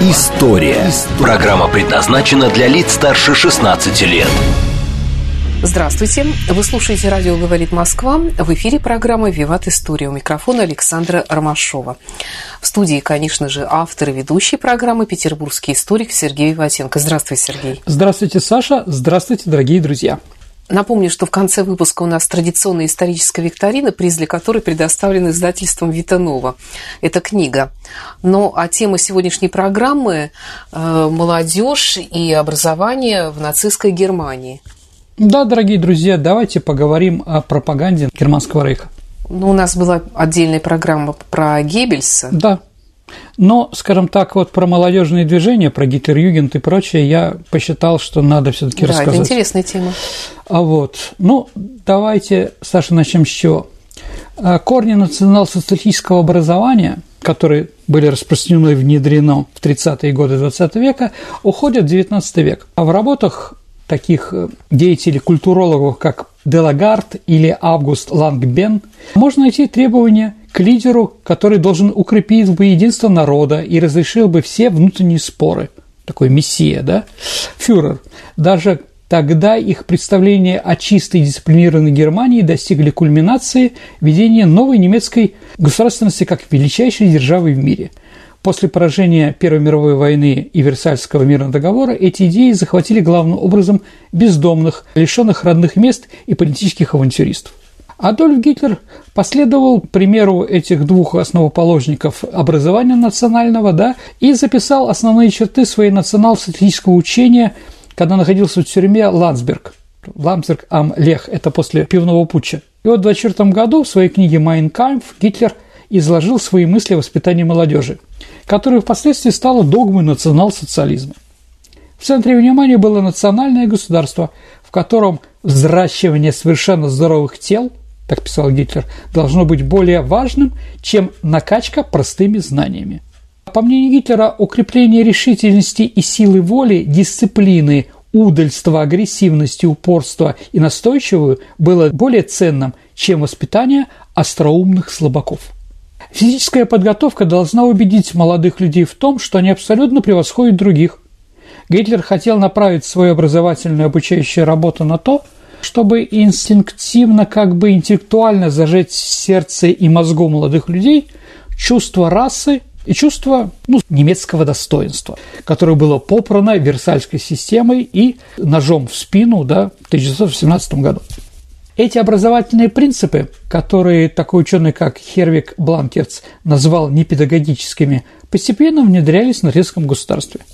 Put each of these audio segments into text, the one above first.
История». Программа предназначена для лиц старше 16 лет. Здравствуйте. Вы слушаете «Радио говорит Москва». В эфире программа «Виват История». У микрофона Александра Ромашова. В студии, конечно же, автор и ведущий программы петербургский историк Сергей Виватенко. Здравствуйте, Сергей. Здравствуйте, Саша. Здравствуйте, дорогие друзья. Напомню, что в конце выпуска у нас традиционная историческая викторина, приз для которой предоставлен издательством Витанова. Это книга. Но а тема сегодняшней программы э, – молодежь и образование в нацистской Германии. Да, дорогие друзья, давайте поговорим о пропаганде Германского рейха. Ну, у нас была отдельная программа про Геббельса. Да, но, скажем так, вот про молодежные движения, про Гитлер-Югент и прочее, я посчитал, что надо все-таки да, рассказать. это интересная тема. А вот, ну, давайте, Саша, начнем с чего. А, корни национал-социалистического образования, которые были распространены и внедрены в 30-е годы XX века, уходят в XIX век. А в работах таких э, деятелей, культурологов, как Делагард или Август Лангбен, можно найти требования лидеру, который должен укрепить бы единство народа и разрешил бы все внутренние споры. Такой мессия, да? Фюрер. Даже Тогда их представления о чистой дисциплинированной Германии достигли кульминации ведения новой немецкой государственности как величайшей державы в мире. После поражения Первой мировой войны и Версальского мирного договора эти идеи захватили главным образом бездомных, лишенных родных мест и политических авантюристов. Адольф Гитлер последовал примеру этих двух основоположников образования национального да, и записал основные черты своей национал-социалистического учения, когда находился в тюрьме Ландсберг. Ландсберг ам Лех – это после пивного путча. И вот в 1924 году в своей книге «Майн Кампф» Гитлер изложил свои мысли о воспитании молодежи, которая впоследствии стала догмой национал-социализма. В центре внимания было национальное государство, в котором взращивание совершенно здоровых тел – так писал Гитлер, должно быть более важным, чем накачка простыми знаниями. По мнению Гитлера, укрепление решительности и силы воли, дисциплины, удальства, агрессивности, упорства и настойчивую было более ценным, чем воспитание остроумных слабаков. Физическая подготовка должна убедить молодых людей в том, что они абсолютно превосходят других. Гитлер хотел направить свою образовательную обучающую работу на то, чтобы инстинктивно, как бы интеллектуально зажечь в сердце и мозгу молодых людей чувство расы и чувство ну, немецкого достоинства, которое было попрано Версальской системой и ножом в спину да, в 1918 году. Эти образовательные принципы, которые такой ученый, как Хервик Бланкерц, назвал непедагогическими, постепенно внедрялись на резком государстве –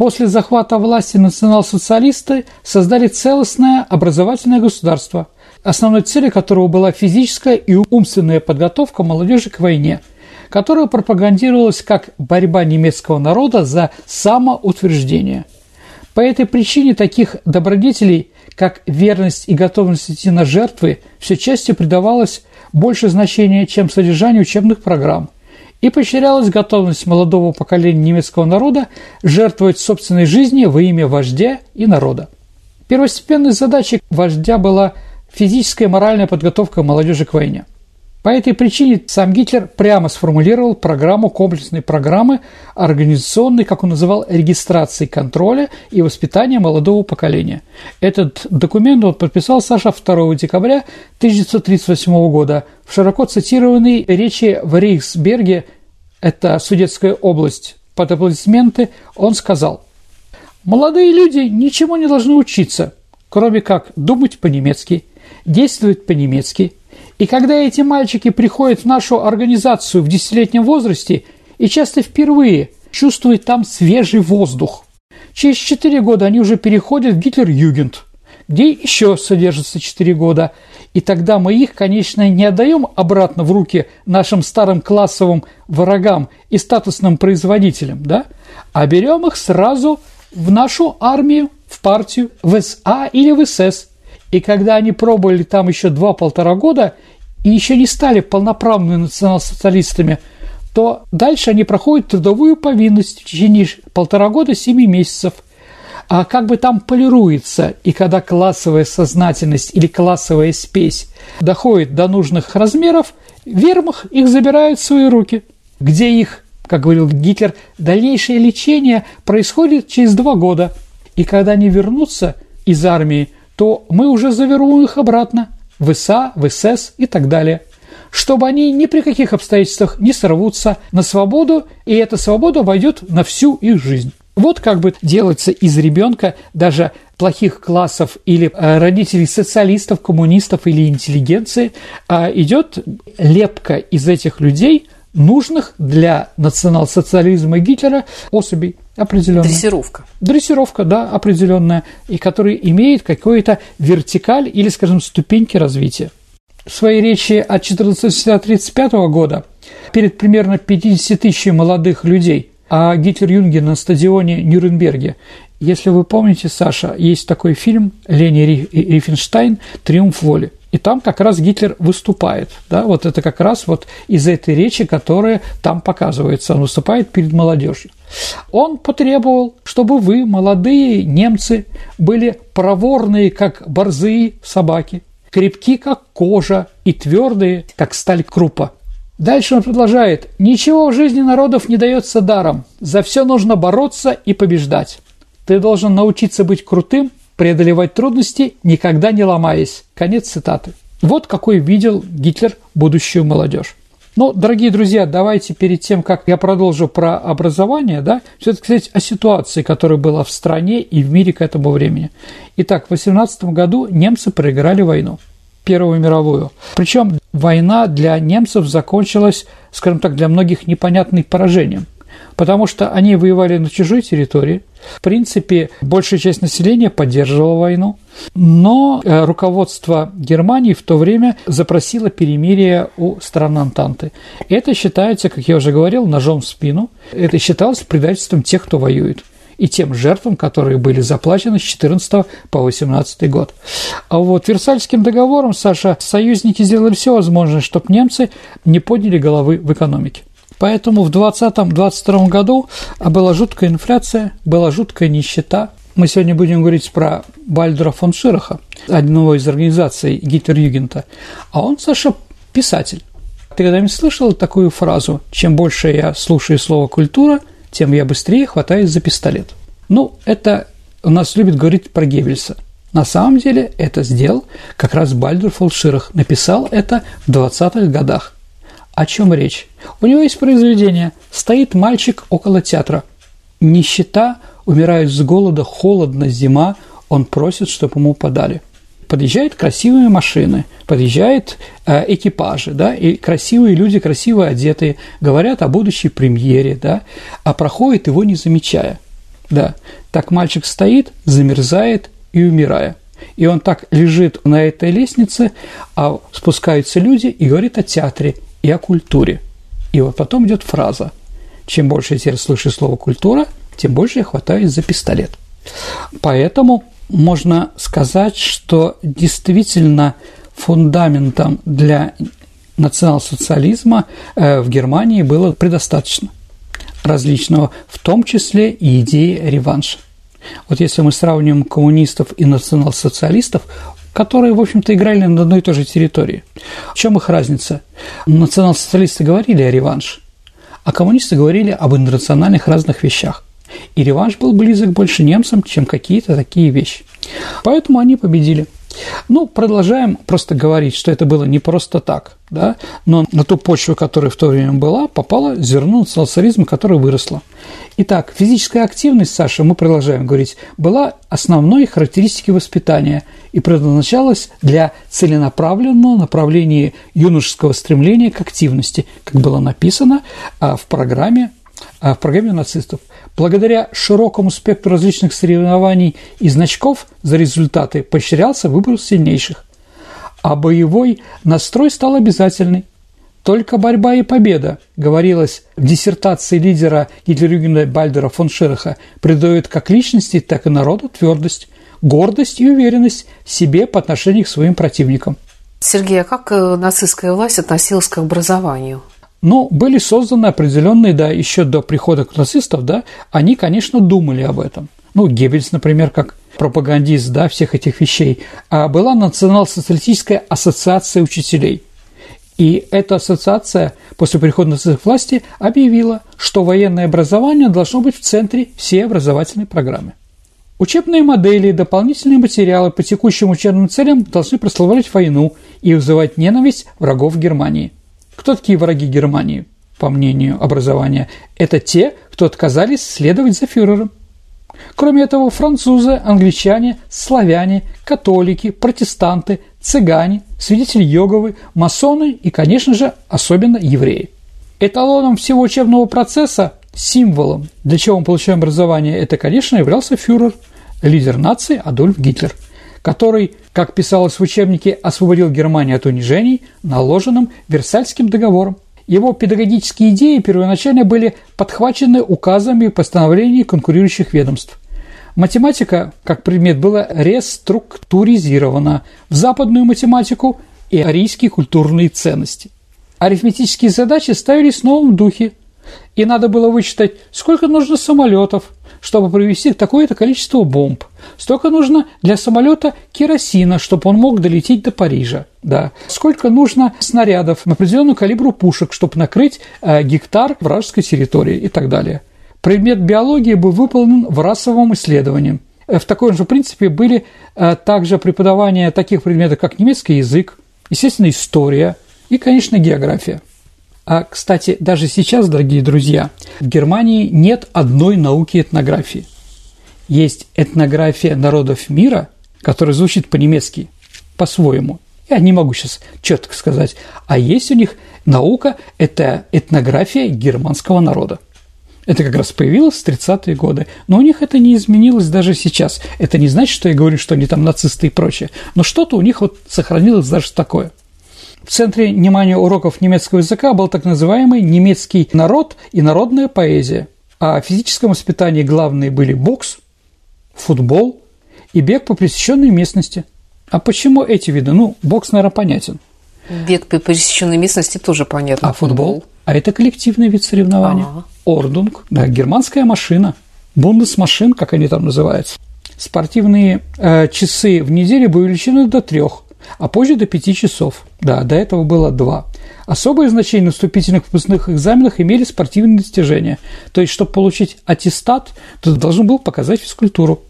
После захвата власти национал-социалисты создали целостное образовательное государство, основной целью которого была физическая и умственная подготовка молодежи к войне, которая пропагандировалась как борьба немецкого народа за самоутверждение. По этой причине таких добродетелей, как верность и готовность идти на жертвы, все чаще придавалось больше значения, чем содержанию учебных программ – и поощрялась готовность молодого поколения немецкого народа жертвовать собственной жизнью во имя вождя и народа. Первостепенной задачей вождя была физическая и моральная подготовка молодежи к войне – по этой причине сам Гитлер прямо сформулировал программу комплексной программы организационной, как он называл, регистрации контроля и воспитания молодого поколения. Этот документ он подписал Саша 2 декабря 1938 года в широко цитированной речи в Рейхсберге, это Судетская область, под аплодисменты, он сказал «Молодые люди ничему не должны учиться, кроме как думать по-немецки, действовать по-немецки – и когда эти мальчики приходят в нашу организацию в десятилетнем возрасте и часто впервые чувствуют там свежий воздух, через четыре года они уже переходят в Гитлер-Югент, где еще содержатся четыре года, и тогда мы их, конечно, не отдаем обратно в руки нашим старым классовым врагам и статусным производителям, да, а берем их сразу в нашу армию в партию, в СА или в СС. И когда они пробовали там еще два-полтора года и еще не стали полноправными национал-социалистами, то дальше они проходят трудовую повинность в течение полтора года, семи месяцев – а как бы там полируется, и когда классовая сознательность или классовая спесь доходит до нужных размеров, вермах их забирают в свои руки, где их, как говорил Гитлер, дальнейшее лечение происходит через два года. И когда они вернутся из армии, то мы уже завернем их обратно в ИСА, в СС и так далее чтобы они ни при каких обстоятельствах не сорвутся на свободу, и эта свобода войдет на всю их жизнь. Вот как бы делается из ребенка даже плохих классов или э, родителей социалистов, коммунистов или интеллигенции, а идет лепка из этих людей нужных для национал-социализма Гитлера особей определенная. Дрессировка. Дрессировка, да, определенная, и которая имеет какую-то вертикаль или, скажем, ступеньки развития. В своей речи от 1435 года перед примерно 50 тысяч молодых людей а Гитлер-Юнге на стадионе Нюрнберге. Если вы помните, Саша, есть такой фильм Лени Рифенштайн «Триумф воли». И там как раз Гитлер выступает. Да? Вот это как раз вот из этой речи, которая там показывается. Он выступает перед молодежью. Он потребовал, чтобы вы, молодые немцы, были проворные, как борзые собаки, крепки, как кожа, и твердые, как сталь крупа. Дальше он продолжает. «Ничего в жизни народов не дается даром. За все нужно бороться и побеждать. Ты должен научиться быть крутым, преодолевать трудности, никогда не ломаясь». Конец цитаты. Вот какой видел Гитлер будущую молодежь. Ну, дорогие друзья, давайте перед тем, как я продолжу про образование, да, все-таки сказать о ситуации, которая была в стране и в мире к этому времени. Итак, в 18 году немцы проиграли войну. Первую мировую. Причем война для немцев закончилась, скажем так, для многих непонятным поражением, потому что они воевали на чужой территории. В принципе, большая часть населения поддерживала войну, но э, руководство Германии в то время запросило перемирие у стран Антанты. Это считается, как я уже говорил, ножом в спину. Это считалось предательством тех, кто воюет и тем жертвам, которые были заплачены с 14 по 18 год. А вот Версальским договором, Саша, союзники сделали все возможное, чтобы немцы не подняли головы в экономике. Поэтому в 2020-2022 году была жуткая инфляция, была жуткая нищета. Мы сегодня будем говорить про Бальдера фон Шираха, одного из организаций Гитлер-Югента. А он, Саша, писатель. Ты когда-нибудь слышал такую фразу «Чем больше я слушаю слово «культура», тем я быстрее хватаюсь за пистолет. Ну, это у нас любят говорить про Геббельса. На самом деле это сделал как раз Бальдер Фолширах. Написал это в 20-х годах. О чем речь? У него есть произведение «Стоит мальчик около театра». Нищета, умирает с голода, холодно, зима, он просит, чтобы ему подали – подъезжают красивые машины, подъезжают э, экипажи, да, и красивые люди, красиво одетые, говорят о будущей премьере, да, а проходит его не замечая, да. Так мальчик стоит, замерзает и умирая. И он так лежит на этой лестнице, а спускаются люди и говорят о театре и о культуре. И вот потом идет фраза. Чем больше я теперь слышу слово «культура», тем больше я хватаюсь за пистолет. Поэтому можно сказать, что действительно фундаментом для национал-социализма э, в Германии было предостаточно различного, в том числе и идеи реванша. Вот если мы сравним коммунистов и национал-социалистов, которые, в общем-то, играли на одной и той же территории. В чем их разница? Национал-социалисты говорили о реванше, а коммунисты говорили об интернациональных разных вещах. И реванш был близок больше немцам, чем какие-то такие вещи. Поэтому они победили. Ну, продолжаем просто говорить, что это было не просто так, да, но на ту почву, которая в то время была, попало зерно социализма, которое выросло. Итак, физическая активность, Саша, мы продолжаем говорить, была основной характеристикой воспитания и предназначалась для целенаправленного направления юношеского стремления к активности, как было написано а, в программе, а, в программе нацистов. Благодаря широкому спектру различных соревнований и значков за результаты поощрялся выбор сильнейших, а боевой настрой стал обязательный. Только борьба и победа, говорилось в диссертации лидера Гитлерюгена Бальдера фон Шираха, придает как личности, так и народу твердость, гордость и уверенность в себе по отношению к своим противникам. Сергей, а как э, нацистская власть относилась к образованию? Ну, были созданы определенные, да, еще до прихода к нацистов, да, они, конечно, думали об этом. Ну, Геббельс, например, как пропагандист, да, всех этих вещей. А была Национал-социалистическая ассоциация учителей. И эта ассоциация после прихода нацистов к власти объявила, что военное образование должно быть в центре всей образовательной программы. Учебные модели и дополнительные материалы по текущим учебным целям должны прославлять войну и вызывать ненависть врагов Германии. Кто такие враги Германии, по мнению образования? Это те, кто отказались следовать за фюрером. Кроме этого, французы, англичане, славяне, католики, протестанты, цыгане, свидетели Йоговы, масоны и, конечно же, особенно евреи. Эталоном всего учебного процесса, символом, для чего мы получаем образование, это, конечно, являлся фюрер – лидер нации Адольф Гитлер, который, как писалось в учебнике, освободил Германию от унижений, наложенным Версальским договором. Его педагогические идеи первоначально были подхвачены указами и постановлениями конкурирующих ведомств. Математика, как предмет, была реструктуризирована в западную математику и арийские культурные ценности. Арифметические задачи ставились в новом духе, и надо было вычитать, сколько нужно самолетов, чтобы провести такое-то количество бомб. Столько нужно для самолета керосина, чтобы он мог долететь до Парижа. Да. Сколько нужно снарядов на определенную калибру пушек, чтобы накрыть э, гектар вражеской территории и так далее. Предмет биологии был выполнен в расовом исследовании. Э, в таком же принципе были э, также преподавания таких предметов, как немецкий язык, естественно, история и, конечно, география. А, кстати, даже сейчас, дорогие друзья, в Германии нет одной науки этнографии. Есть этнография народов мира, которая звучит по-немецки, по-своему. Я не могу сейчас четко сказать. А есть у них наука – это этнография германского народа. Это как раз появилось в 30-е годы. Но у них это не изменилось даже сейчас. Это не значит, что я говорю, что они там нацисты и прочее. Но что-то у них вот сохранилось даже такое. В центре внимания уроков немецкого языка был так называемый немецкий народ и народная поэзия. А в физическом воспитании главные были бокс, футбол и бег по пересеченной местности. А почему эти виды? Ну, бокс, наверное, понятен. Бег по пересеченной местности тоже понятно. А футбол? А это коллективный вид соревнования. Ага. Ordnung, да, германская машина. Bundesmaschine, как они там называются. Спортивные э, часы в неделю были увеличены до трех а позже до 5 часов. Да, до этого было 2. Особое значение на вступительных выпускных экзаменах имели спортивные достижения. То есть, чтобы получить аттестат, ты должен был показать физкультуру.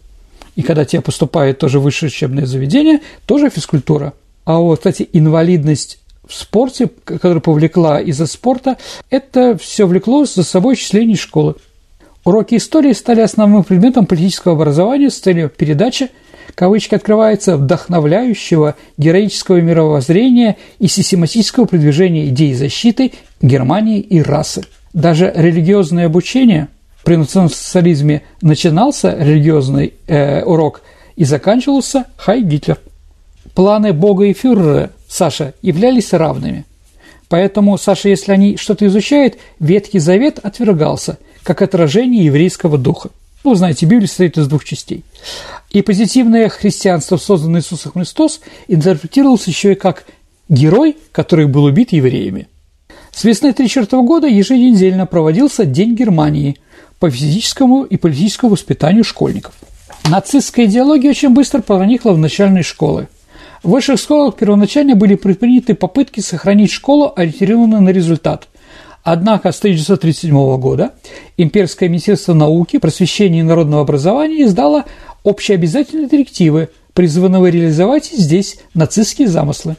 И когда тебе поступает тоже высшее учебное заведение, тоже физкультура. А вот, кстати, инвалидность в спорте, которая повлекла из-за спорта, это все влекло за собой числение школы. Уроки истории стали основным предметом политического образования с целью передачи кавычки открывается, вдохновляющего героического мировоззрения и систематического продвижения идей защиты Германии и расы. Даже религиозное обучение при национал-социализме начинался религиозный э, урок и заканчивался «Хай Гитлер». Планы Бога и фюрера, Саша, являлись равными. Поэтому, Саша, если они что-то изучают, Ветхий Завет отвергался, как отражение еврейского духа. Ну, знаете, Библия состоит из двух частей. И позитивное христианство, созданное Иисусом Христос, интерпретировалось еще и как герой, который был убит евреями. С весны 1934 года еженедельно проводился День Германии по физическому и политическому воспитанию школьников. Нацистская идеология очень быстро проникла в начальные школы. В высших школах первоначально были предприняты попытки сохранить школу, ориентированную на результат – Однако с 1937 года Имперское министерство науки, просвещения и народного образования издало общеобязательные директивы, призванные реализовать здесь нацистские замыслы.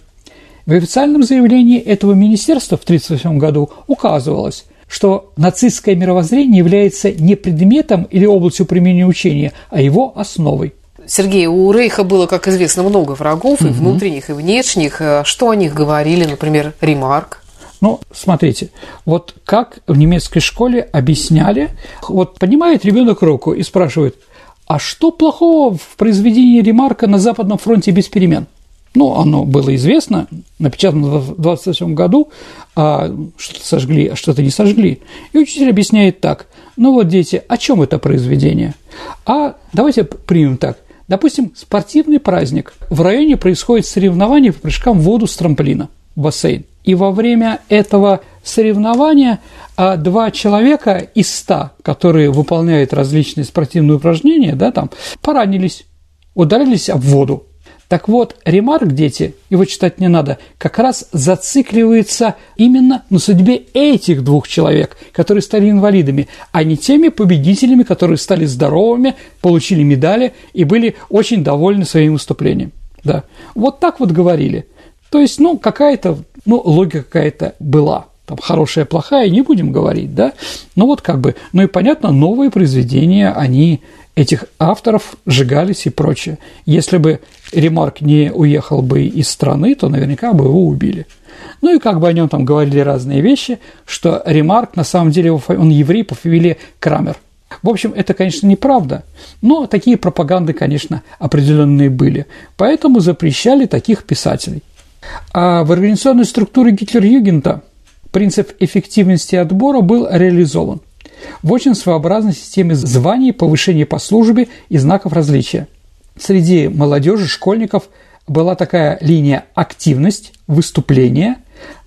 В официальном заявлении этого министерства в 1938 году указывалось, что нацистское мировоззрение является не предметом или областью применения учения, а его основой. Сергей, у Рейха было, как известно, много врагов, угу. и внутренних, и внешних. Что о них говорили, например, Ремарк? Ну, смотрите, вот как в немецкой школе объясняли, вот поднимает ребенок руку и спрашивает, а что плохого в произведении Ремарка на Западном фронте без перемен? Ну, оно было известно, напечатано в 28 году, а что-то сожгли, а что-то не сожгли. И учитель объясняет так. Ну вот, дети, о чем это произведение? А давайте примем так. Допустим, спортивный праздник. В районе происходит соревнование по прыжкам в воду с трамплина в бассейн. И во время этого соревнования а, два человека из ста, которые выполняют различные спортивные упражнения, да, там, поранились, ударились об воду. Так вот, ремарк, дети, его читать не надо, как раз зацикливается именно на судьбе этих двух человек, которые стали инвалидами, а не теми победителями, которые стали здоровыми, получили медали и были очень довольны своим выступлением. Да. Вот так вот говорили. То есть, ну, какая-то, ну, логика какая-то была. Там хорошая, плохая, не будем говорить, да. Ну, вот как бы, ну и понятно, новые произведения, они этих авторов сжигались и прочее. Если бы Ремарк не уехал бы из страны, то наверняка бы его убили. Ну и как бы о нем там говорили разные вещи, что Ремарк на самом деле он еврей по фамилии Крамер. В общем, это, конечно, неправда, но такие пропаганды, конечно, определенные были. Поэтому запрещали таких писателей. А в организационной структуре Гитлер-Югента принцип эффективности отбора был реализован в очень своеобразной системе званий, повышения по службе и знаков различия. Среди молодежи, школьников была такая линия активность, выступление,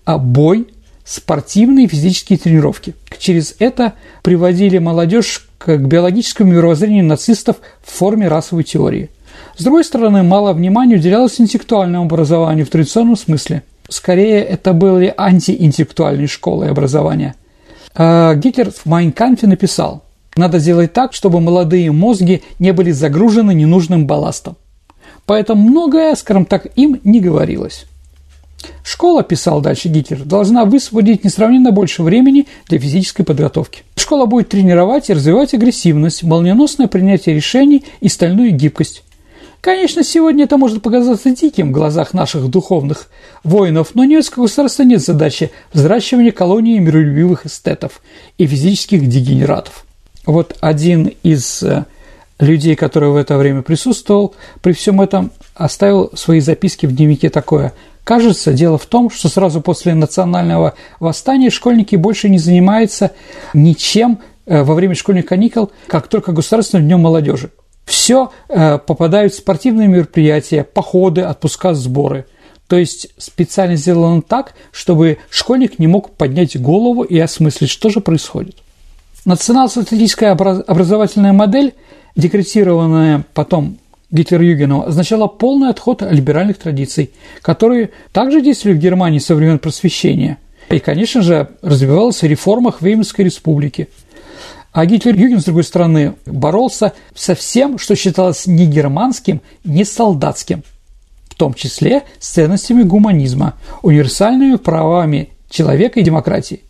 а бой, спортивные и физические тренировки. Через это приводили молодежь к биологическому мировоззрению нацистов в форме расовой теории. С другой стороны, мало внимания уделялось интеллектуальному образованию в традиционном смысле. Скорее, это были антиинтеллектуальные школы образования – а, Гитлер в Майнкамфе написал, надо сделать так, чтобы молодые мозги не были загружены ненужным балластом. Поэтому многое, скажем так, им не говорилось. Школа, писал дальше Гитлер, должна высвободить несравненно больше времени для физической подготовки. Школа будет тренировать и развивать агрессивность, молниеносное принятие решений и стальную гибкость. Конечно, сегодня это может показаться диким в глазах наших духовных воинов, но немецкого государства нет задачи взращивания колонии миролюбивых эстетов и физических дегенератов. Вот один из э, людей, который в это время присутствовал, при всем этом оставил свои записки в дневнике такое. Кажется, дело в том, что сразу после национального восстания школьники больше не занимаются ничем э, во время школьных каникул, как только Государственным днем молодежи. Все э, попадают в спортивные мероприятия, походы, отпуска, сборы. То есть специально сделано так, чтобы школьник не мог поднять голову и осмыслить, что же происходит. Национал-социалистическая образовательная модель, декретированная потом Гитлер-Югеном, означала полный отход от либеральных традиций, которые также действовали в Германии со времен просвещения. И, конечно же, развивалась в реформах Веймарской республики – а Гитлер-Юген, с другой стороны, боролся со всем, что считалось не германским, не солдатским, в том числе с ценностями гуманизма, универсальными правами человека и демократии.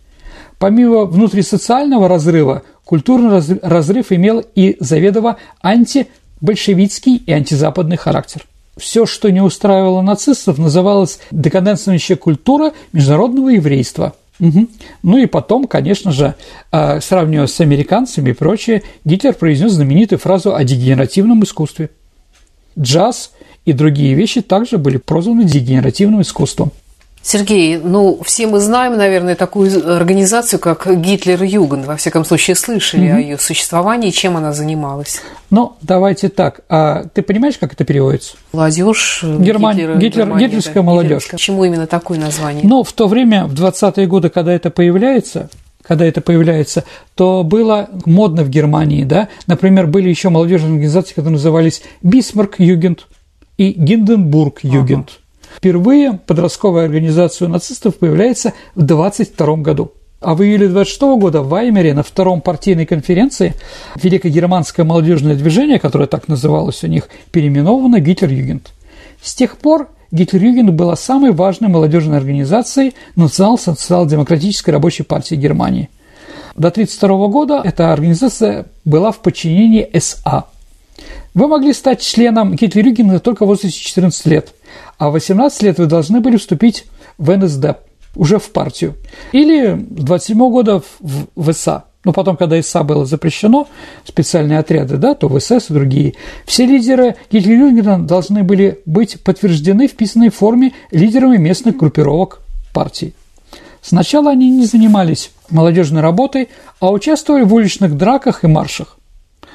Помимо внутрисоциального разрыва, культурный разрыв имел и заведомо антибольшевистский и антизападный характер. Все, что не устраивало нацистов, называлось декаденствующая культура международного еврейства – Угу. Ну и потом, конечно же, а, сравнивая с американцами и прочее, Гитлер произнес знаменитую фразу о дегенеративном искусстве. Джаз и другие вещи также были прозваны дегенеративным искусством. Сергей, ну, все мы знаем, наверное, такую организацию, как Гитлер-Югend. Во всяком случае, слышали угу. о ее существовании, чем она занималась. Ну, давайте так. А ты понимаешь, как это переводится? Молодежь. Э, Герман... Гитлер, Гитлер... Германия, Гитлерская да, молодежь. Почему именно такое название? Ну, в то время, в 20-е годы, когда это появляется, когда это появляется, то было модно в Германии, да. Например, были еще молодежные организации, которые назывались Бисмарк Югент и Гинденбург Югент. Ага. Впервые подростковая организация нацистов появляется в 22 году. А в июле 26 года в Ваймере на втором партийной конференции Великогерманское молодежное движение, которое так называлось у них, переименовано Гитлер-Югент. С тех пор Гитлер-Югент была самой важной молодежной организацией Национал-социал-демократической рабочей партии Германии. До 1932 года эта организация была в подчинении СА. Вы могли стать членом Гитлер-Югента только в возрасте 14 лет – а в 18 лет вы должны были вступить в НСД, уже в партию. Или с 27 года в ВСА. Но потом, когда ИСА было запрещено, специальные отряды, да, то ВСС и другие, все лидеры Гитлер-Югена должны были быть подтверждены в писанной форме лидерами местных группировок партий. Сначала они не занимались молодежной работой, а участвовали в уличных драках и маршах.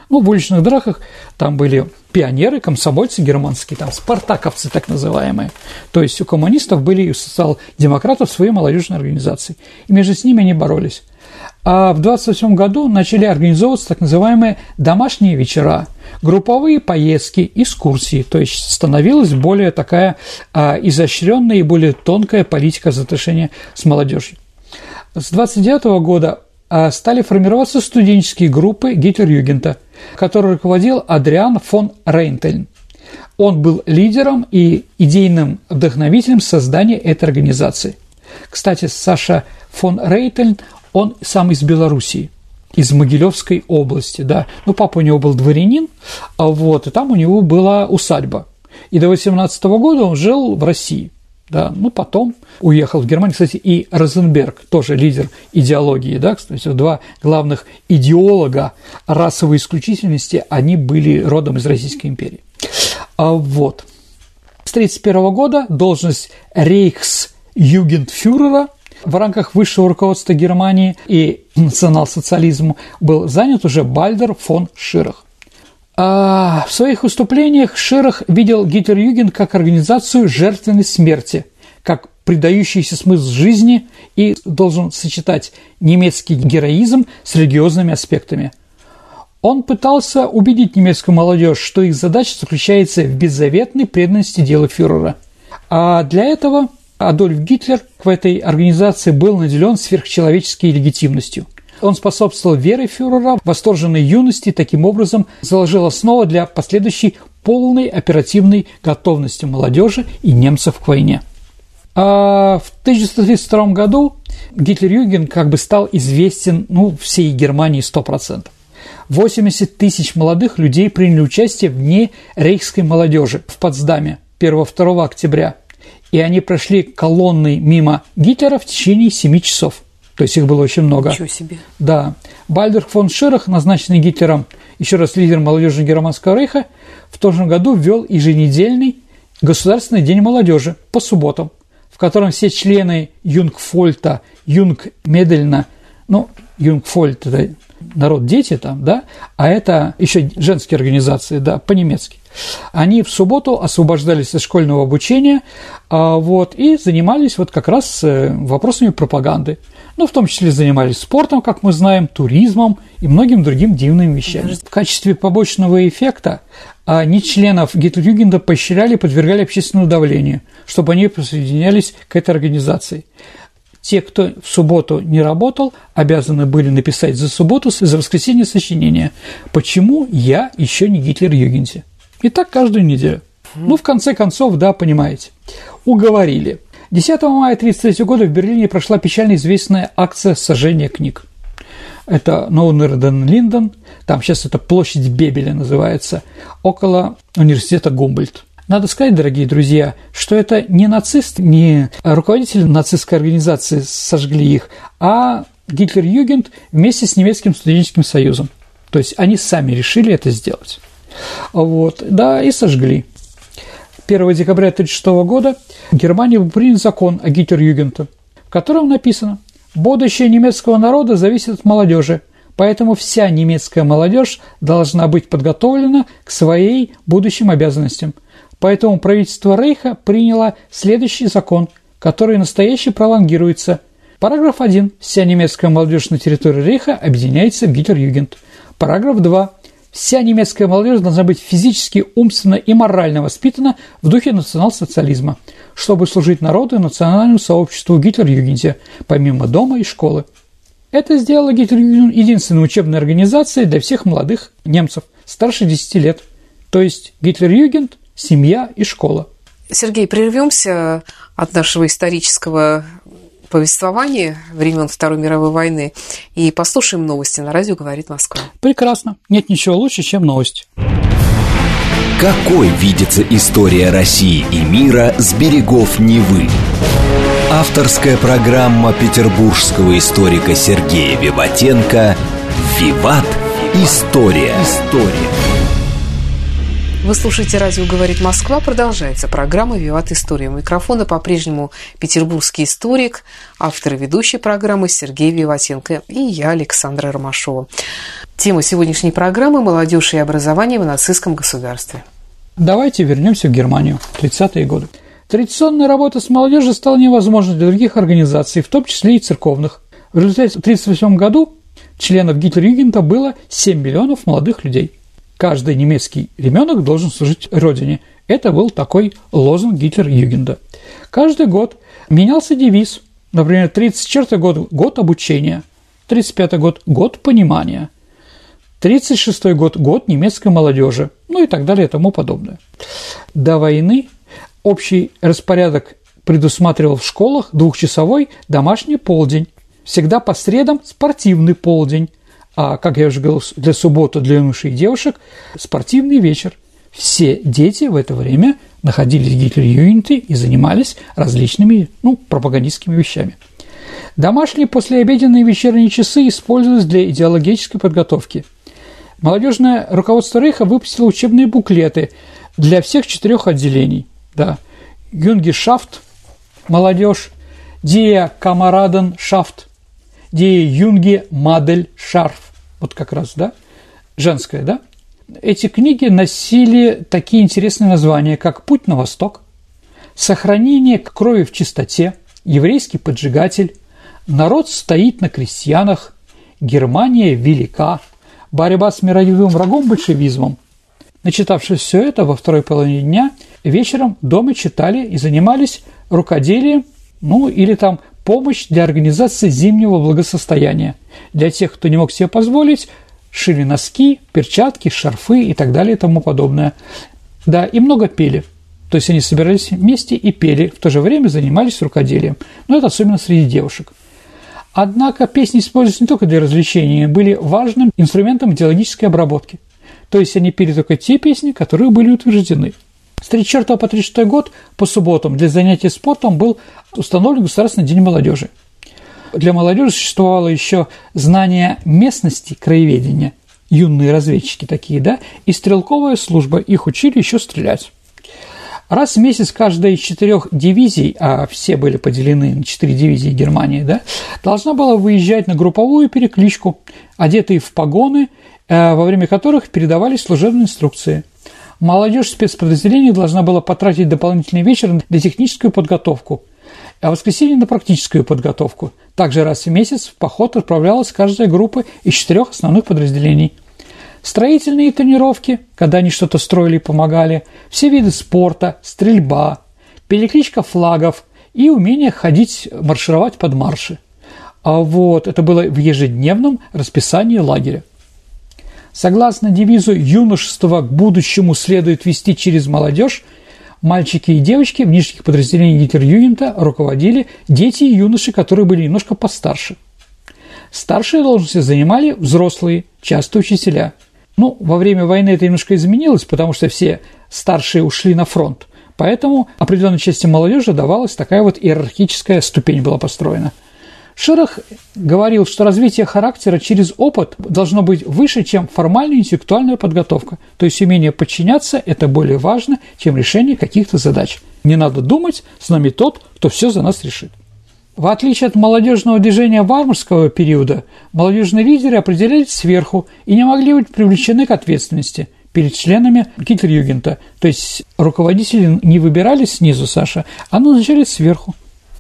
Ну, в уличных драках там были пионеры, комсомольцы германские, там спартаковцы так называемые. То есть у коммунистов были и у социал-демократов свои молодежные организации. И между с ними они боролись. А в 28 году начали организовываться так называемые домашние вечера, групповые поездки, экскурсии, то есть становилась более такая а, изощренная и более тонкая политика взаимоотношения с молодежью. С 29 года стали формироваться студенческие группы Гитлер-Югента, которые руководил Адриан фон Рейнтельн. Он был лидером и идейным вдохновителем создания этой организации. Кстати, Саша фон Рейтельн, он сам из Белоруссии, из Могилевской области, да. Ну, папа у него был дворянин, а вот, и там у него была усадьба. И до 18 года он жил в России. Да, ну, потом уехал в Германию. Кстати, и Розенберг, тоже лидер идеологии, да, кстати, два главных идеолога расовой исключительности, они были родом из Российской империи. А вот. С 1931 года должность рейхс-югендфюрера – в рамках высшего руководства Германии и национал-социализма был занят уже Бальдер фон Ширах. А в своих выступлениях Ширах видел Гитлер-Юген как организацию жертвенной смерти, как придающийся смысл жизни и должен сочетать немецкий героизм с религиозными аспектами. Он пытался убедить немецкую молодежь, что их задача заключается в беззаветной преданности делу фюрера. А для этого Адольф Гитлер в этой организации был наделен сверхчеловеческой легитимностью. Он способствовал вере фюрера, восторженной юности, таким образом заложил основу для последующей полной оперативной готовности молодежи и немцев к войне. А в 1932 году Гитлер-Юген как бы стал известен ну, всей Германии 100%. 80 тысяч молодых людей приняли участие в Дне рейхской молодежи в Потсдаме 1-2 октября – и они прошли колонной мимо Гитлера в течение 7 часов. То есть их было очень много. Ничего себе. Да. Бальдер фон Ширах, назначенный Гитлером, еще раз лидер молодежи Германского рейха, в том же году ввел еженедельный Государственный день молодежи по субботам, в котором все члены Юнгфольта, Юнгмедельна, ну, Юнгфольт – это народ дети там, да, а это еще женские организации, да, по-немецки. Они в субботу освобождались от школьного обучения а, вот, и занимались вот как раз э, вопросами пропаганды. Ну, в том числе занимались спортом, как мы знаем, туризмом и многим другим дивным вещами. В качестве побочного эффекта а, не членов Гитлер-Югенда поощряли, подвергали общественному давлению, чтобы они присоединялись к этой организации. Те, кто в субботу не работал, обязаны были написать за субботу, за воскресенье сочинение. Почему я еще не Гитлер-Югенде? И так каждую неделю. Ну, в конце концов, да, понимаете. Уговорили. 10 мая 1933 года в Берлине прошла печально известная акция сожжения книг. Это Ноунерден Линден, там сейчас это площадь Бебеля называется, около университета Гумбольдт. Надо сказать, дорогие друзья, что это не нацист, не руководители нацистской организации сожгли их, а Гитлер-Югент вместе с немецким студенческим союзом. То есть они сами решили это сделать. Вот, да, и сожгли. 1 декабря 1936 года в Германии был принят закон о Гитлер-Югенте, в котором написано «Будущее немецкого народа зависит от молодежи, поэтому вся немецкая молодежь должна быть подготовлена к своей будущим обязанностям. Поэтому правительство Рейха приняло следующий закон, который настоящий пролонгируется. Параграф 1. Вся немецкая молодежь на территории Рейха объединяется в Гитлер-Югент. Параграф 2. Вся немецкая молодежь должна быть физически, умственно и морально воспитана в духе национал-социализма, чтобы служить народу и национальному сообществу Гитлер-Югенте, помимо дома и школы. Это сделало Гитлер-Юген единственной учебной организацией для всех молодых немцев старше 10 лет. То есть Гитлер-Югент, семья и школа. Сергей, прервемся от нашего исторического повествовании времен Второй мировой войны и послушаем новости на радио «Говорит Москва». Прекрасно. Нет ничего лучше, чем новость. Какой видится история России и мира с берегов Невы? Авторская программа петербургского историка Сергея Виватенко Виват. История. История. Вы слушаете «Радио говорит Москва». Продолжается программа «Виват История». У микрофона по-прежнему петербургский историк, автор и ведущий программы Сергей Виватенко и я, Александра Ромашова. Тема сегодняшней программы – молодежь и образование в нацистском государстве. Давайте вернемся в Германию, 30-е годы. Традиционная работа с молодежью стала невозможной для других организаций, в том числе и церковных. В результате в 1938 году членов Гитлер-Югента было 7 миллионов молодых людей. Каждый немецкий ребенок должен служить родине. Это был такой лозунг Гитлер-Югенда. Каждый год менялся девиз. Например, 34 год – год обучения, 35 год – год понимания, 36 год – год немецкой молодежи, ну и так далее и тому подобное. До войны общий распорядок предусматривал в школах двухчасовой домашний полдень, всегда по средам спортивный полдень, а, как я уже говорил, для субботы для юношей и девушек спортивный вечер. Все дети в это время находились в Гитлер-Юните и занимались различными ну, пропагандистскими вещами. Домашние послеобеденные вечерние часы использовались для идеологической подготовки. Молодежное руководство Рейха выпустило учебные буклеты для всех четырех отделений. Да. Юнгешафт – молодежь, Дия Камараденшафт Die Юнги Мадель Шарф. Вот как раз, да? Женская, да? Эти книги носили такие интересные названия, как «Путь на восток», «Сохранение крови в чистоте», «Еврейский поджигатель», «Народ стоит на крестьянах», «Германия велика», «Борьба с мировым врагом большевизмом». Начитавшись все это во второй половине дня, вечером дома читали и занимались рукоделием, ну или там помощь для организации зимнего благосостояния. Для тех, кто не мог себе позволить, шили носки, перчатки, шарфы и так далее и тому подобное. Да, и много пели. То есть они собирались вместе и пели, в то же время занимались рукоделием. Но это особенно среди девушек. Однако песни используются не только для развлечения, были важным инструментом идеологической обработки. То есть они пели только те песни, которые были утверждены – с 34 по 36 год по субботам для занятий спортом был установлен Государственный день молодежи. Для молодежи существовало еще знание местности, краеведения, юные разведчики такие, да, и стрелковая служба, их учили еще стрелять. Раз в месяц каждая из четырех дивизий, а все были поделены на четыре дивизии Германии, да, должна была выезжать на групповую перекличку, одетые в погоны, э, во время которых передавались служебные инструкции. Молодежь спецподразделений должна была потратить дополнительный вечер на техническую подготовку, а воскресенье на практическую подготовку. Также раз в месяц в поход отправлялась каждая группа из четырех основных подразделений. Строительные тренировки, когда они что-то строили и помогали, все виды спорта, стрельба, перекличка флагов и умение ходить, маршировать под марши. А вот это было в ежедневном расписании лагеря. Согласно девизу «Юношество к будущему следует вести через молодежь», мальчики и девочки в нижних подразделениях Гитлер-Югента руководили дети и юноши, которые были немножко постарше. Старшие должности занимали взрослые, часто учителя. Ну, во время войны это немножко изменилось, потому что все старшие ушли на фронт. Поэтому определенной части молодежи давалась такая вот иерархическая ступень была построена – Шерах говорил, что развитие характера через опыт должно быть выше, чем формальная интеллектуальная подготовка. То есть умение подчиняться – это более важно, чем решение каких-то задач. Не надо думать, с нами тот, кто все за нас решит. В отличие от молодежного движения варварского периода, молодежные лидеры определялись сверху и не могли быть привлечены к ответственности перед членами Гитлер-Югента. То есть руководители не выбирались снизу, Саша, а назначались сверху.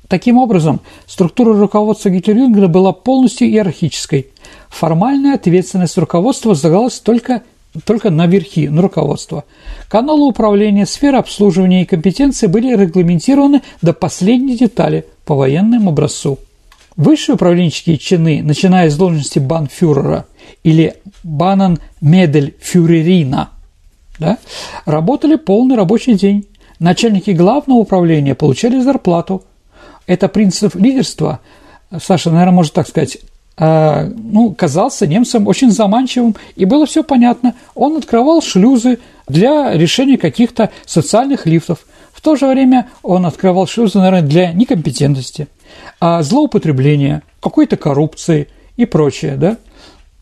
Таким образом, структура руководства Гитлер-Юнгена была полностью иерархической. Формальная ответственность руководства возлагалась только, только на верхи, на руководство. Каналы управления, сфера обслуживания и компетенции были регламентированы до последней детали по военному образцу. Высшие управленческие чины, начиная с должности банфюрера или банан-медель-фюрерина, да, работали полный рабочий день. Начальники главного управления получали зарплату – это принцип лидерства, Саша, наверное, может так сказать, а, ну, казался немцам очень заманчивым, и было все понятно. Он открывал шлюзы для решения каких-то социальных лифтов. В то же время он открывал шлюзы, наверное, для некомпетентности, а злоупотребления, какой-то коррупции и прочее, да.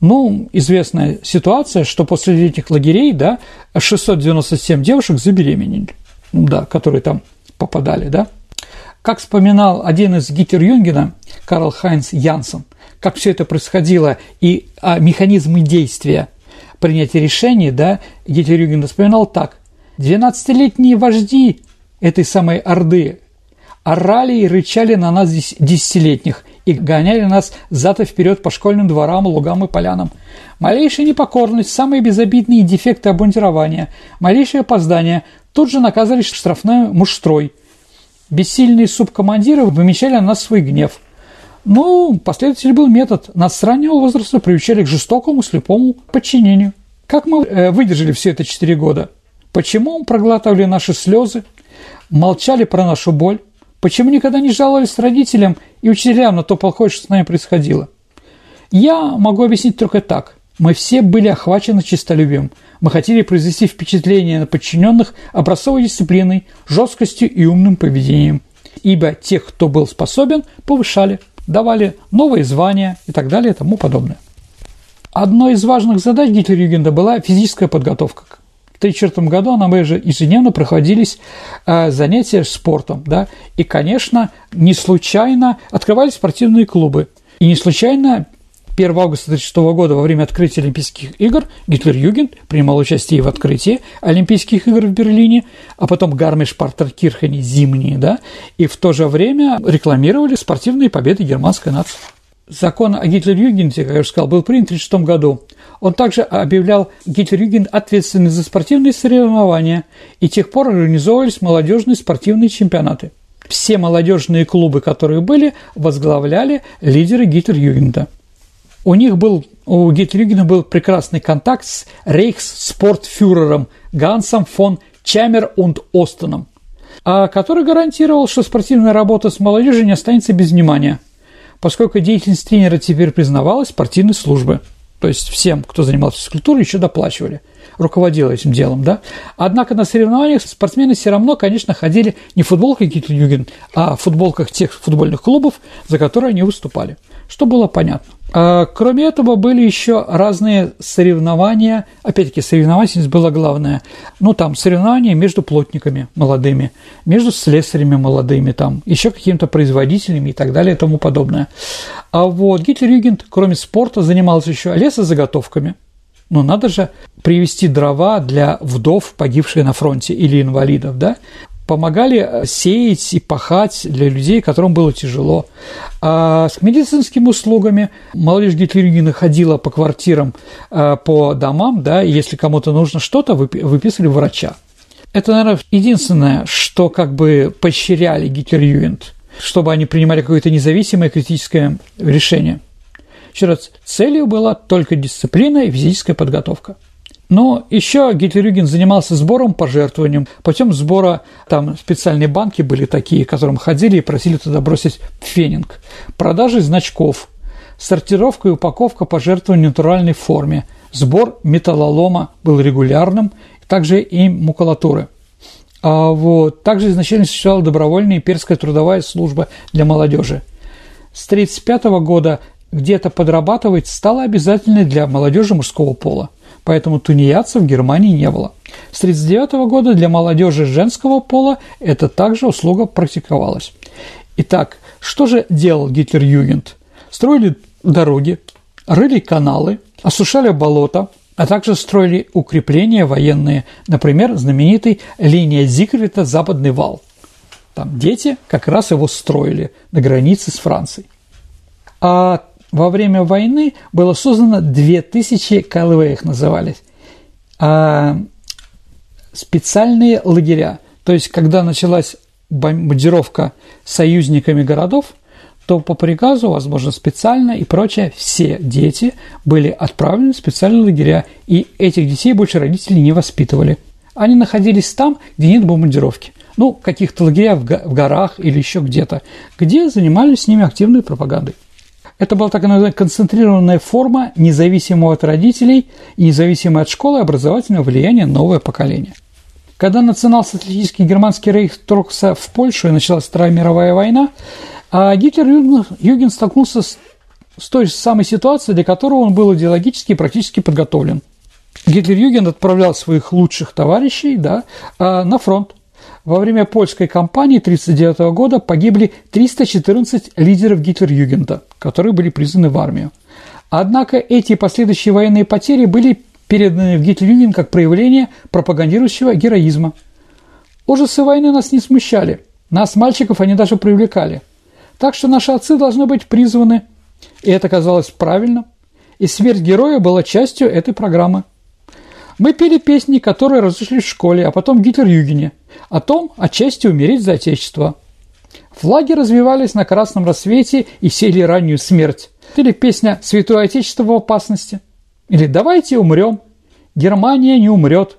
Ну, известная ситуация, что после этих лагерей, да, 697 девушек забеременели, да, которые там попадали, да. Как вспоминал один из Гитлерюгенда, Карл Хайнц Янсен, как все это происходило и а, механизмы действия принятия решений, да, Гитлерюгенд вспоминал так. 12-летние вожди этой самой орды орали и рычали на нас десятилетних и гоняли нас зад вперед по школьным дворам, лугам и полянам. Малейшая непокорность, самые безобидные дефекты обмундирования, малейшее опоздание тут же наказывались штрафной муштрой. Бессильные субкомандиры вымещали на нас свой гнев. Ну, последователь был метод. Нас с раннего возраста приучали к жестокому, слепому подчинению. Как мы э, выдержали все это четыре года? Почему проглатывали наши слезы, молчали про нашу боль? Почему никогда не жаловались родителям и учителям на то плохое, что с нами происходило? Я могу объяснить только так. Мы все были охвачены честолюбием. Мы хотели произвести впечатление на подчиненных образцовой дисциплиной, жесткостью и умным поведением. Ибо тех, кто был способен, повышали, давали новые звания и так далее и тому подобное. Одной из важных задач Гитлер-Югенда была физическая подготовка в 1934 году на же ежедневно проходились э, занятия спортом, да, и, конечно, не случайно открывались спортивные клубы, и не случайно 1 августа 1936 года во время открытия Олимпийских игр Гитлер-Югент принимал участие в открытии Олимпийских игр в Берлине, а потом Гармиш-Партеркирхене зимние, да, и в то же время рекламировали спортивные победы германской нации. Закон о Гитлер-Югенте, как я уже сказал, был принят в 1936 году. Он также объявлял Гитлер-Югент ответственным за спортивные соревнования, и тех пор организовывались молодежные спортивные чемпионаты. Все молодежные клубы, которые были, возглавляли лидеры Гитлер-Югента. У них был, у Гитлер-Югента был прекрасный контакт с рейхс-спортфюрером Гансом фон Чамер und Остоном, а который гарантировал, что спортивная работа с молодежью не останется без внимания – поскольку деятельность тренера теперь признавалась партийной службой. То есть всем, кто занимался физкультурой, еще доплачивали, руководила этим делом, да. Однако на соревнованиях спортсмены все равно, конечно, ходили не в футболках Гитлер-Юген, а в футболках тех футбольных клубов, за которые они выступали что было понятно. А, кроме этого, были еще разные соревнования. Опять-таки, соревновательность была главная. Ну, там, соревнования между плотниками молодыми, между слесарями молодыми, там, еще какими-то производителями и так далее и тому подобное. А вот Гитлер-Югент, кроме спорта, занимался еще лесозаготовками. Ну, надо же привезти дрова для вдов, погибших на фронте, или инвалидов, да? Помогали э, сеять и пахать для людей, которым было тяжело. А с медицинскими услугами молодежь Гитлерина ходила по квартирам, э, по домам, да, и если кому-то нужно что-то, выписывали врача. Это, наверное, единственное, что как бы поощряли Гитлер-Югент, чтобы они принимали какое-то независимое критическое решение. Еще раз, целью была только дисциплина и физическая подготовка – но еще Гитлер-Юген занимался сбором пожертвованием. Путем сбора там специальные банки были такие, к которым ходили и просили туда бросить фенинг. Продажи значков, сортировка и упаковка пожертвований в натуральной форме. Сбор металлолома был регулярным, также и макулатуры. А вот, также изначально существовала добровольная имперская трудовая служба для молодежи. С 1935 года где-то подрабатывать стало обязательной для молодежи мужского пола поэтому тунеядцев в Германии не было. С 1939 года для молодежи женского пола это также услуга практиковалась. Итак, что же делал Гитлер-Югент? Строили дороги, рыли каналы, осушали болота, а также строили укрепления военные, например, знаменитый линия Зигфрида «Западный вал». Там дети как раз его строили на границе с Францией. А во время войны было создано 2000 КЛВ, их назывались, а специальные лагеря. То есть, когда началась бомбардировка союзниками городов, то по приказу, возможно, специально и прочее, все дети были отправлены в специальные лагеря, и этих детей больше родители не воспитывали. Они находились там, где нет бомбардировки. Ну, каких-то лагерях в горах или еще где-то, где занимались с ними активной пропагандой. Это была так называемая концентрированная форма независимого от родителей и независимого от школы образовательного влияния новое поколение. Когда национал-социалистический германский рейх вторгся в Польшу и началась Вторая мировая война, а Гитлер Юген столкнулся с с той же самой ситуацией, для которого он был идеологически и практически подготовлен. Гитлер-Юген отправлял своих лучших товарищей да, а, на фронт. Во время польской кампании 1939 года погибли 314 лидеров Гитлер-Югенда, которые были призваны в армию. Однако эти последующие военные потери были переданы в Гитлер-Юген как проявление пропагандирующего героизма. Ужасы войны нас не смущали. Нас, мальчиков, они даже привлекали. Так что наши отцы должны быть призваны. И это казалось правильно. И смерть героя была частью этой программы. Мы пели песни, которые разучили в школе, а потом в Гитлер-Югене, о том, отчасти умереть за Отечество. Флаги развивались на красном рассвете и сели раннюю смерть. Или песня «Святое Отечество в опасности». Или «Давайте умрем». Германия не умрет.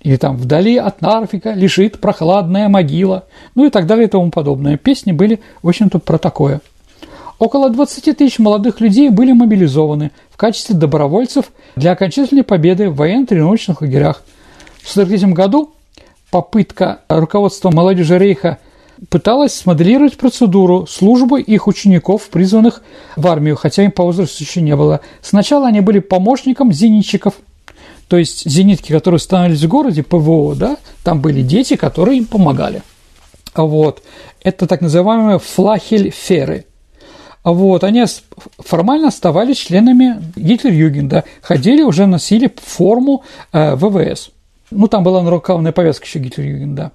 Или там «Вдали от Нарфика лежит прохладная могила». Ну и так далее и тому подобное. Песни были, в общем-то, про такое. Около 20 тысяч молодых людей были мобилизованы в качестве добровольцев для окончательной победы в военно-тренировочных лагерях. В 1943 году попытка руководства молодежи Рейха пыталась смоделировать процедуру службы их учеников, призванных в армию, хотя им по возрасту еще не было. Сначала они были помощником зенитчиков, то есть зенитки, которые становились в городе, ПВО, да, там были дети, которые им помогали. Вот. Это так называемые флахельферы. Вот. Они формально оставались членами Гитлер-Югенда, ходили, уже носили форму э, ВВС. Ну, там была нарукавная повязка еще Гитлер-Югенда.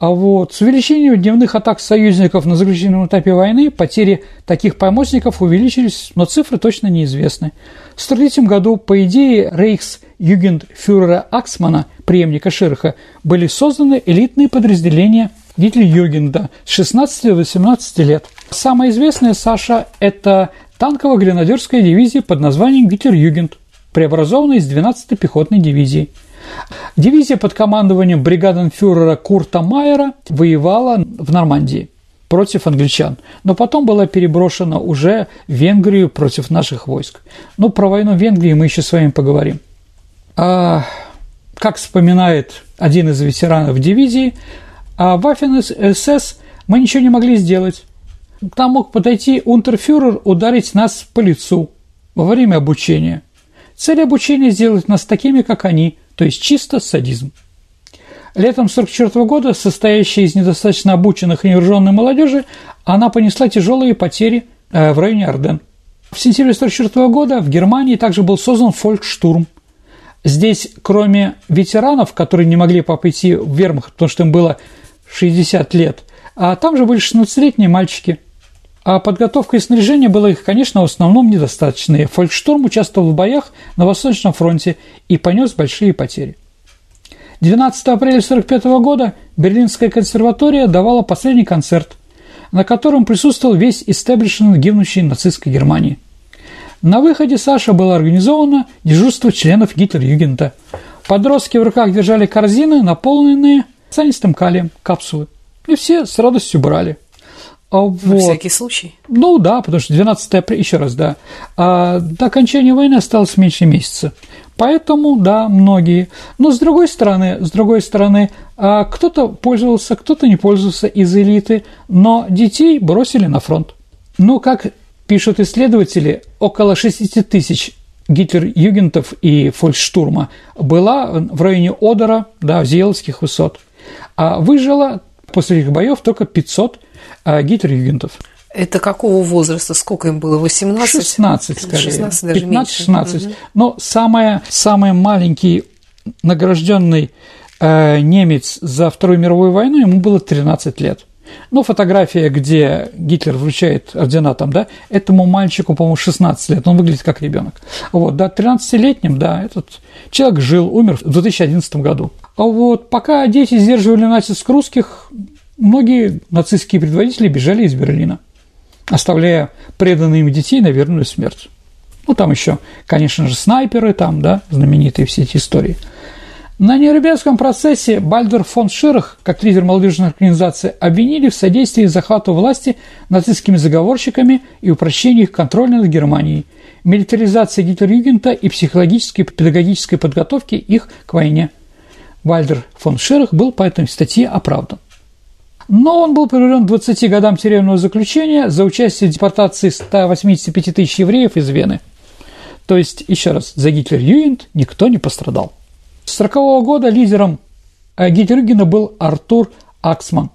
А вот с увеличением дневных атак союзников на заключительном этапе войны потери таких помощников увеличились, но цифры точно неизвестны. В 1943 году, по идее рейхс-югендфюрера Аксмана, преемника Ширха, были созданы элитные подразделения Гитлер-Югенда с 16 до 18 лет. Самая известная, Саша, это танково-гренадерская дивизия под названием Гитлер-Югенд, преобразованная из 12-й пехотной дивизии – Дивизия под командованием бригаденфюрера Курта Майера воевала в Нормандии против англичан, но потом была переброшена уже в Венгрию против наших войск. Но про войну в Венгрии мы еще с вами поговорим. А, как вспоминает один из ветеранов дивизии, а Ваффен СС мы ничего не могли сделать. Там мог подойти унтерфюрер ударить нас по лицу во время обучения. Цель обучения – сделать нас такими, как они, то есть чисто садизм. Летом 1944 года, состоящая из недостаточно обученных и невооруженной молодежи, она понесла тяжелые потери э, в районе Орден. В сентябре 1944 года в Германии также был создан фолькштурм. Здесь, кроме ветеранов, которые не могли пойти в вермахт, потому что им было 60 лет, а там же были 16-летние мальчики. А подготовка и снаряжение было их, конечно, в основном недостаточные. Фолькштурм участвовал в боях на Восточном фронте и понес большие потери. 12 апреля 1945 года Берлинская консерватория давала последний концерт, на котором присутствовал весь истеблишмент гибнущей нацистской Германии. На выходе Саша было организовано дежурство членов Гитлер-Югента. Подростки в руках держали корзины, наполненные цианистым калием, капсулы. И все с радостью брали. А вот. На всякий случай. Ну да, потому что 12 апреля, еще раз, да. А до окончания войны осталось меньше месяца. Поэтому, да, многие. Но с другой стороны, с другой стороны, а, кто-то пользовался, кто-то не пользовался из элиты, но детей бросили на фронт. Ну, как пишут исследователи, около 60 тысяч Гитлер-Югентов и Фолькштурма была в районе Одера, да, в Зиеловских высот. А выжило после этих боев только 500 а Гитлер-Югентов. Это какого возраста? Сколько им было? 18? 16, скорее. 16, даже 15-16. Угу. Но самое, самый маленький награжденный э, немец за Вторую мировую войну, ему было 13 лет. Ну, фотография, где Гитлер вручает ордена там, да, этому мальчику, по-моему, 16 лет, он выглядит как ребенок. Вот, да, 13-летним, да, этот человек жил, умер в 2011 году. А вот пока дети сдерживали натиск русских, Многие нацистские предводители бежали из Берлина, оставляя преданные им детей на верную смерть. Ну, там еще, конечно же, снайперы, там, да, знаменитые все эти истории. На Нюрнбергском процессе Бальдер фон Ширах, как лидер молодежной организации, обвинили в содействии захвату власти нацистскими заговорщиками и упрощении их контроля над Германией, милитаризации Гитлер-Югента и психологической и педагогической подготовки их к войне. Вальдер фон Ширах был по этой статье оправдан. Но он был приговорен к 20 годам тюремного заключения за участие в депортации 185 тысяч евреев из Вены. То есть, еще раз, за Гитлерюгенд никто не пострадал. С 1940 года лидером э, Гитлерюгенда был Артур Аксман.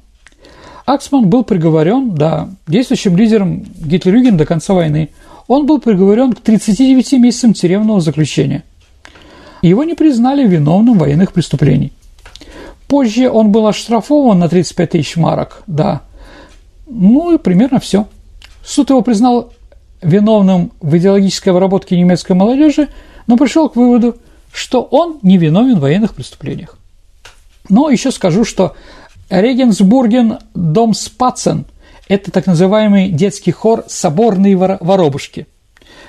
Аксман был приговорен, да, действующим лидером Гитлерюгенда до конца войны. Он был приговорен к 39 месяцам тюремного заключения. Его не признали виновным в военных преступлений. Позже он был оштрафован на 35 тысяч марок, да. Ну и примерно все. Суд его признал виновным в идеологической обработке немецкой молодежи, но пришел к выводу, что он не виновен в военных преступлениях. Но еще скажу, что Регенсбурген дом Спацен – это так называемый детский хор «Соборные воробушки»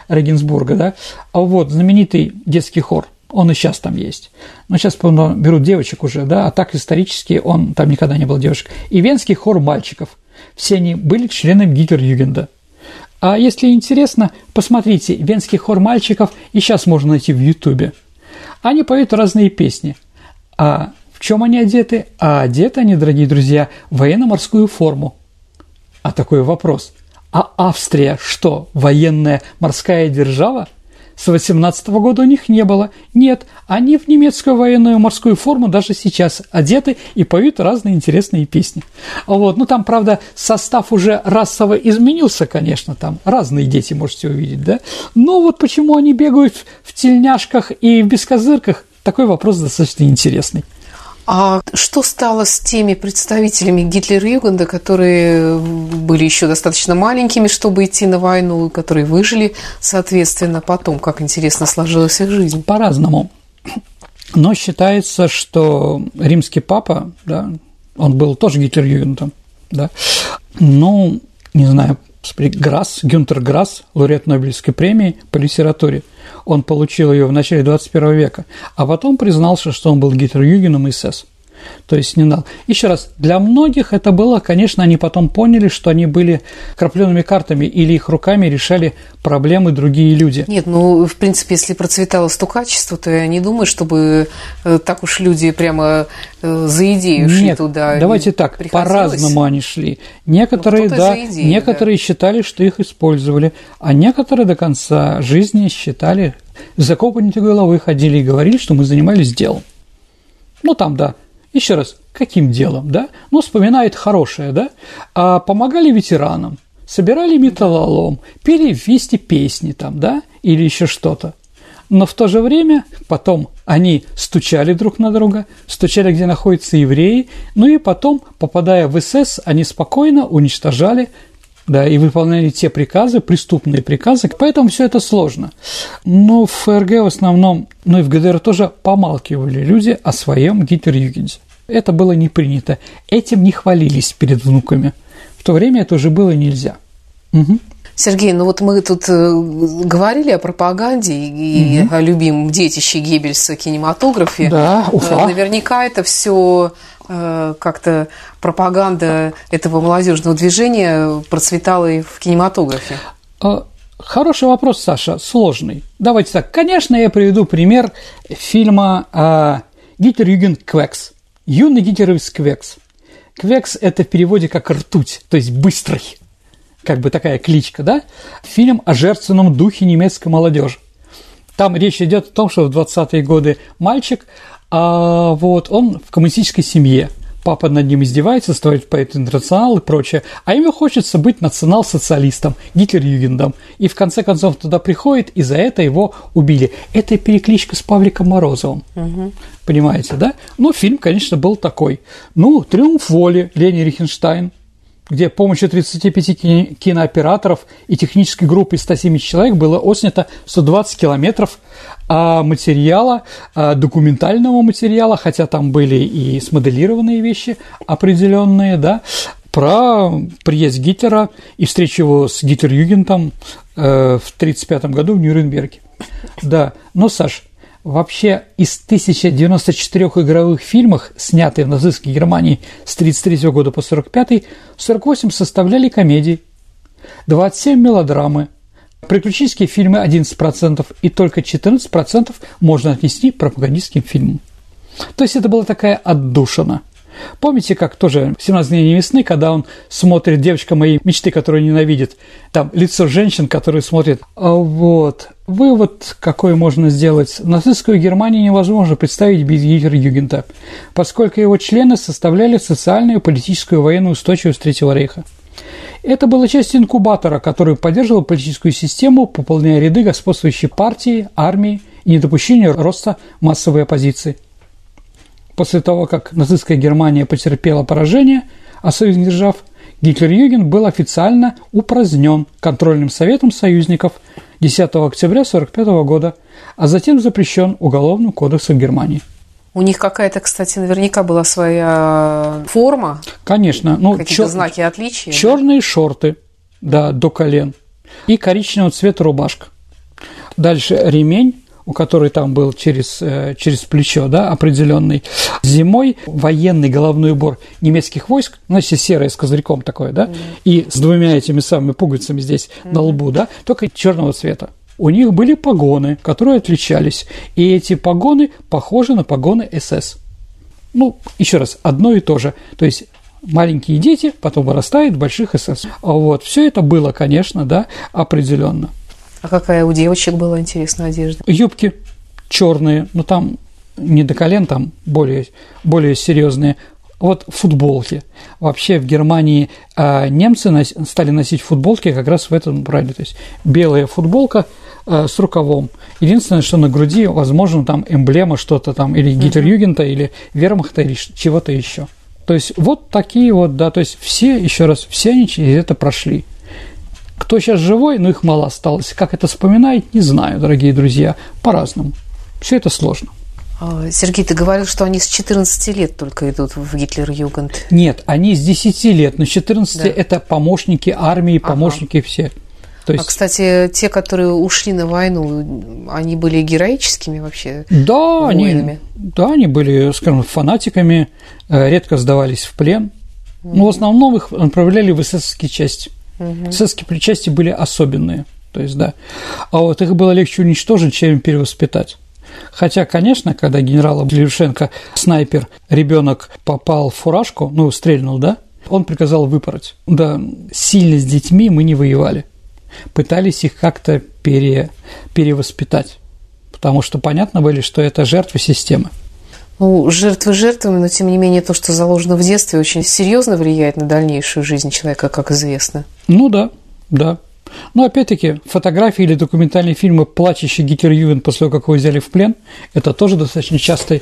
Регенсбурга, да? А вот знаменитый детский хор – он и сейчас там есть. Но сейчас, берут девочек уже, да, а так исторически он там никогда не был девушек. И венский хор мальчиков. Все они были членами Гитлер-Югенда. А если интересно, посмотрите, венский хор мальчиков и сейчас можно найти в Ютубе. Они поют разные песни. А в чем они одеты? А одеты они, дорогие друзья, в военно-морскую форму. А такой вопрос. А Австрия что, военная морская держава? С 18 года у них не было. Нет, они в немецкую военную морскую форму даже сейчас одеты и поют разные интересные песни. Вот. Ну, там, правда, состав уже расово изменился, конечно, там разные дети можете увидеть, да? Но вот почему они бегают в тельняшках и в бескозырках, такой вопрос достаточно интересный. А что стало с теми представителями Гитлер-Югенда, которые были еще достаточно маленькими, чтобы идти на войну, которые выжили, соответственно, потом, как интересно сложилась их жизнь? По-разному. Но считается, что римский папа, да, он был тоже Гитлер-Югендом, да, ну, не знаю, Грасс, Гюнтер Грасс, лауреат Нобелевской премии по литературе – он получил ее в начале 21 века, а потом признался, что он был Гитлер-Югеном и СС. То есть не дал. Еще раз, для многих это было, конечно, они потом поняли, что они были крапленными картами или их руками решали проблемы другие люди. Нет, ну, в принципе, если процветало стукачество, то я не думаю, чтобы э, так уж люди прямо э, за идею шли Нет, туда. давайте так, по-разному они шли. Некоторые, ну, да, идею, некоторые да. считали, что их использовали, а некоторые до конца жизни считали, закопанные головы ходили и говорили, что мы занимались делом. Ну, там, да, еще раз, каким делом, да? Ну, вспоминает хорошее, да? А помогали ветеранам, собирали металлолом, пели вместе песни там, да? Или еще что-то. Но в то же время потом они стучали друг на друга, стучали, где находятся евреи, ну и потом, попадая в СС, они спокойно уничтожали да, и выполняли те приказы, преступные приказы, поэтому все это сложно. Но в ФРГ в основном, ну и в ГДР тоже помалкивали люди о своем Гитлер-Югенде. Это было не принято. Этим не хвалились перед внуками. В то время это уже было нельзя. Угу. Сергей, ну вот мы тут э, говорили о пропаганде и угу. о любимом детище Геббельса кинематографе. Да, Уфа. Э, наверняка это все Э, как-то пропаганда этого молодежного движения процветала и в кинематографе? Хороший вопрос, Саша, сложный. Давайте так. Конечно, я приведу пример фильма «Гитлер Юген Квекс». Юный гитлеровец Квекс. Квекс – это в переводе как «ртуть», то есть «быстрый». Как бы такая кличка, да? Фильм о жертвенном духе немецкой молодежи. Там речь идет о том, что в 20-е годы мальчик а вот он в коммунистической семье. Папа над ним издевается, ставит поэт интернационал и прочее. А ему хочется быть национал-социалистом, Гитлер-Югендом. И в конце концов туда приходит, и за это его убили. Это перекличка с Павликом Морозовым. Угу. Понимаете, да? Ну, фильм, конечно, был такой. Ну, «Триумф воли» Лени Рихенштайн где помощью 35 кинооператоров и технической группы из 170 человек было отснято 120 километров а, материала, а, документального материала, хотя там были и смоделированные вещи определенные, да, про приезд Гитлера и встречу его с Гитлер-Югентом э, в 1935 году в Нюрнберге. Да, но, Саш, Вообще из 1094 игровых фильмов, снятых в нацистской Германии с 1933 года по 1945, 48 составляли комедии, 27 – мелодрамы, приключенческие фильмы 11% и только 14% можно отнести к пропагандистским фильмам. То есть это была такая отдушина. Помните, как тоже «17 дней весны», когда он смотрит «Девочка моей мечты», которую ненавидит, там лицо женщин, которые смотрят. А вот. Вывод, какой можно сделать. Нацистскую Германию невозможно представить без Гитлер-Югента, поскольку его члены составляли социальную, политическую и военную устойчивость Третьего рейха. Это была часть инкубатора, который поддерживал политическую систему, пополняя ряды господствующей партии, армии и недопущения роста массовой оппозиции – После того, как нацистская Германия потерпела поражение, а союзных держав, Гитлер-Юген был официально упразднен контрольным советом союзников 10 октября 1945 года, а затем запрещен Уголовным кодексом Германии. У них какая-то, кстати, наверняка была своя форма. Конечно. Ну, Какие-то чер... знаки отличия. Черные да? шорты, да, до колен. И коричневого цвета рубашка. Дальше ремень у которой там был через, э, через плечо, да, определенный. Зимой военный головной убор немецких войск, значит, серое с козырьком такое, да, mm-hmm. и с двумя этими самыми пуговицами здесь mm-hmm. на лбу, да, только черного цвета. У них были погоны, которые отличались, и эти погоны похожи на погоны СС. Ну, еще раз, одно и то же. То есть маленькие дети, потом вырастают в больших СС. Вот, все это было, конечно, да, определенно. А какая у девочек была интересная одежда? Юбки черные, но ну, там не до колен, там более, более серьезные. Вот футболки. Вообще в Германии э, немцы нос, стали носить футболки как раз в этом правиле. То есть белая футболка э, с рукавом. Единственное, что на груди, возможно, там эмблема что-то там или Гитлер-Югента, или Вермахта, или чего-то еще. То есть вот такие вот, да, то есть все, еще раз, все они через это прошли. Кто сейчас живой, но их мало осталось. Как это вспоминать, не знаю, дорогие друзья. По-разному. Все это сложно. А, Сергей, ты говорил, что они с 14 лет только идут в Гитлер-Югент. Нет, они с 10 лет, но с 14 да. это помощники армии, помощники ага. все. То есть... А, кстати, те, которые ушли на войну, они были героическими вообще да, воинами? Они, да, они были, скажем, фанатиками, э, редко сдавались в плен. Но в основном их отправляли в эсэсовские части. Угу. Эсэсские причастия были особенные. То есть, да. А вот их было легче уничтожить, чем перевоспитать. Хотя, конечно, когда генерала Левшенко снайпер, ребенок попал в фуражку, ну, стрельнул, да, он приказал выпороть. Да, сильно с детьми мы не воевали. Пытались их как-то пере, перевоспитать. Потому что понятно были, что это жертвы системы. Ну, жертвы жертвами, но тем не менее то, что заложено в детстве, очень серьезно влияет на дальнейшую жизнь человека, как известно. Ну да, да. Но опять-таки, фотографии или документальные фильмы «Плачущий Гитлер Ювен» после того, как его взяли в плен, это тоже достаточно часто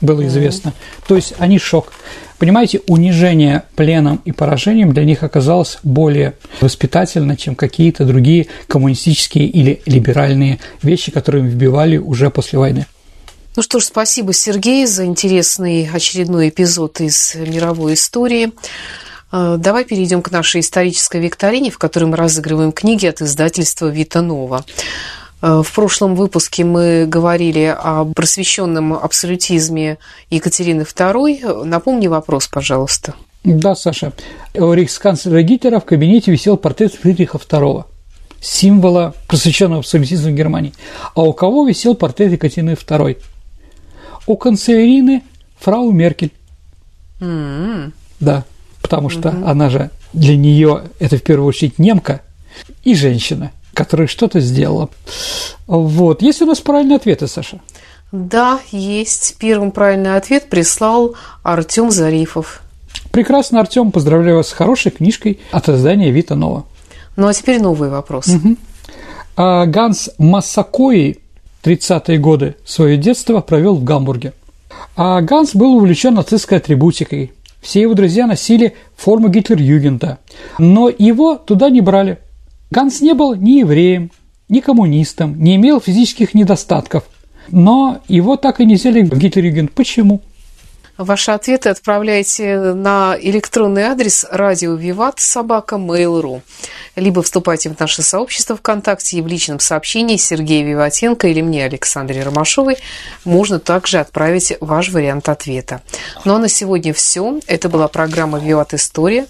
было известно. Mm-hmm. То есть они шок. Понимаете, унижение пленом и поражением для них оказалось более воспитательно, чем какие-то другие коммунистические или либеральные вещи, которые им вбивали уже после войны. Ну что ж, спасибо, Сергей, за интересный очередной эпизод из мировой истории. Э, давай перейдем к нашей исторической викторине, в которой мы разыгрываем книги от издательства «Вита Нова». Э, в прошлом выпуске мы говорили о просвещенном абсолютизме Екатерины II. Напомни вопрос, пожалуйста. Да, Саша. У рейхсканцлера Гитлера в кабинете висел портрет Фридриха II, символа просвещенного абсолютизма Германии. А у кого висел портрет Екатерины II? У канцлерины фрау Меркель. Mm-hmm. Да, потому что mm-hmm. она же для нее это в первую очередь немка и женщина, которая что-то сделала. Вот. Есть у нас правильные ответы, Саша? Да, есть. Первым правильный ответ прислал Артем Зарифов. Прекрасно, Артем. Поздравляю вас с хорошей книжкой от издания Вита Нова. Ну а теперь новый вопрос. Угу. А Ганс Массакои 30-е годы свое детство провел в Гамбурге. А Ганс был увлечен нацистской атрибутикой. Все его друзья носили форму Гитлер-Югента, но его туда не брали. Ганс не был ни евреем, ни коммунистом, не имел физических недостатков, но его так и не взяли в Гитлер-Югент. Почему? Ваши ответы отправляйте на электронный адрес радио Виват собака Mail.ru либо вступайте в наше сообщество ВКонтакте и в личном сообщении Сергея Виватенко или мне, Александре Ромашовой, можно также отправить ваш вариант ответа. Ну а на сегодня все. Это была программа «Виват История».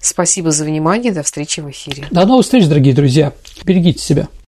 Спасибо за внимание. До встречи в эфире. До новых встреч, дорогие друзья. Берегите себя.